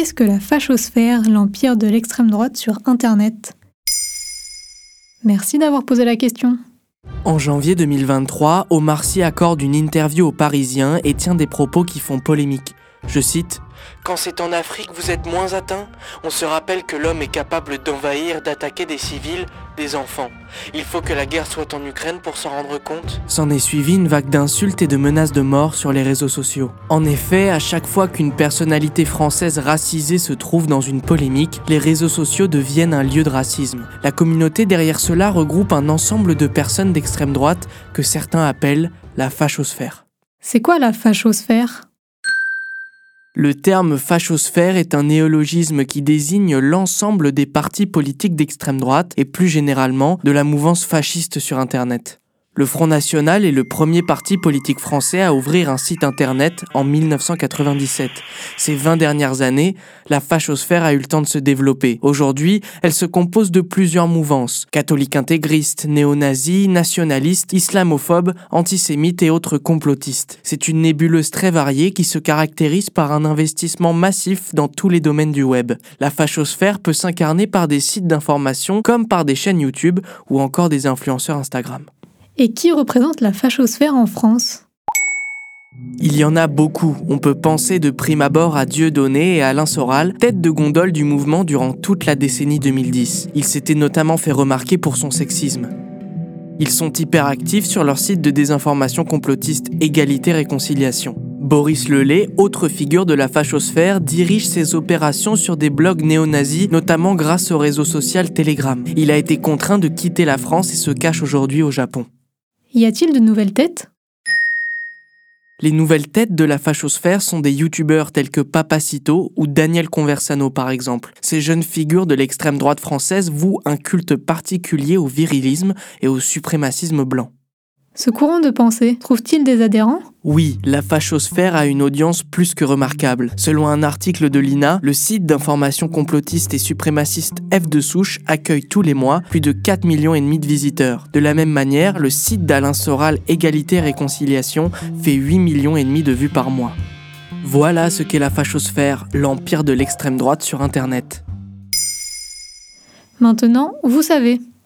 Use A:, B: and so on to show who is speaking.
A: Qu'est-ce que la fachosphère, l'empire de l'extrême droite sur Internet? Merci d'avoir posé la question.
B: En janvier 2023, Omar Sy accorde une interview aux Parisiens et tient des propos qui font polémique. Je cite Quand c'est en Afrique, vous êtes moins atteint On se rappelle que l'homme est capable d'envahir, d'attaquer des civils, des enfants. Il faut que la guerre soit en Ukraine pour s'en rendre compte. S'en est suivi une vague d'insultes et de menaces de mort sur les réseaux sociaux. En effet, à chaque fois qu'une personnalité française racisée se trouve dans une polémique, les réseaux sociaux deviennent un lieu de racisme. La communauté derrière cela regroupe un ensemble de personnes d'extrême droite que certains appellent la fachosphère.
A: C'est quoi la fachosphère?
B: Le terme fachosphère est un néologisme qui désigne l'ensemble des partis politiques d'extrême droite et plus généralement de la mouvance fasciste sur Internet. Le Front National est le premier parti politique français à ouvrir un site internet en 1997. Ces 20 dernières années, la fachosphère a eu le temps de se développer. Aujourd'hui, elle se compose de plusieurs mouvances catholiques intégristes, néo-nazis, nationalistes, islamophobes, antisémites et autres complotistes. C'est une nébuleuse très variée qui se caractérise par un investissement massif dans tous les domaines du web. La fachosphère peut s'incarner par des sites d'information comme par des chaînes YouTube ou encore des influenceurs Instagram.
A: Et qui représente la fachosphère en France?
B: Il y en a beaucoup. On peut penser de prime abord à Dieudonné et Alain Soral, tête de gondole du mouvement durant toute la décennie 2010. Il s'était notamment fait remarquer pour son sexisme. Ils sont hyperactifs sur leur site de désinformation complotiste Égalité Réconciliation. Boris Lelay, autre figure de la fachosphère, dirige ses opérations sur des blogs néo-nazis, notamment grâce au réseau social Telegram. Il a été contraint de quitter la France et se cache aujourd'hui au Japon.
A: Y a-t-il de nouvelles têtes?
B: Les nouvelles têtes de la fachosphère sont des youtubeurs tels que Papacito ou Daniel Conversano par exemple. Ces jeunes figures de l'extrême droite française vouent un culte particulier au virilisme et au suprémacisme blanc.
A: Ce courant de pensée trouve-t-il des adhérents?
B: Oui, la fachosphère a une audience plus que remarquable. Selon un article de l'INA, le site d'information complotiste et suprémaciste F de souche accueille tous les mois plus de 4 millions et demi de visiteurs. De la même manière, le site d'Alain Soral Égalité et Réconciliation fait 8 millions et demi de vues par mois. Voilà ce qu'est la fachosphère, l'empire de l'extrême droite sur internet.
A: Maintenant, vous savez.